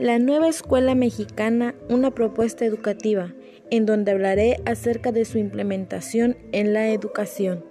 La nueva escuela mexicana, una propuesta educativa, en donde hablaré acerca de su implementación en la educación.